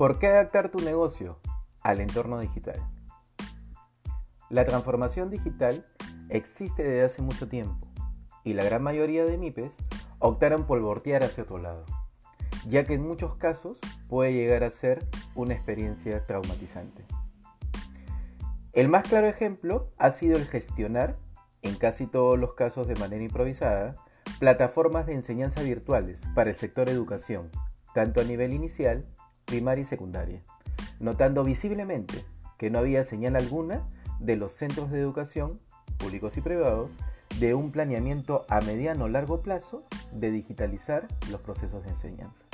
¿Por qué adaptar tu negocio al entorno digital? La transformación digital existe desde hace mucho tiempo y la gran mayoría de MIPES optaron por voltear hacia otro lado, ya que en muchos casos puede llegar a ser una experiencia traumatizante. El más claro ejemplo ha sido el gestionar, en casi todos los casos de manera improvisada, plataformas de enseñanza virtuales para el sector educación, tanto a nivel inicial primaria y secundaria, notando visiblemente que no había señal alguna de los centros de educación, públicos y privados, de un planeamiento a mediano o largo plazo de digitalizar los procesos de enseñanza.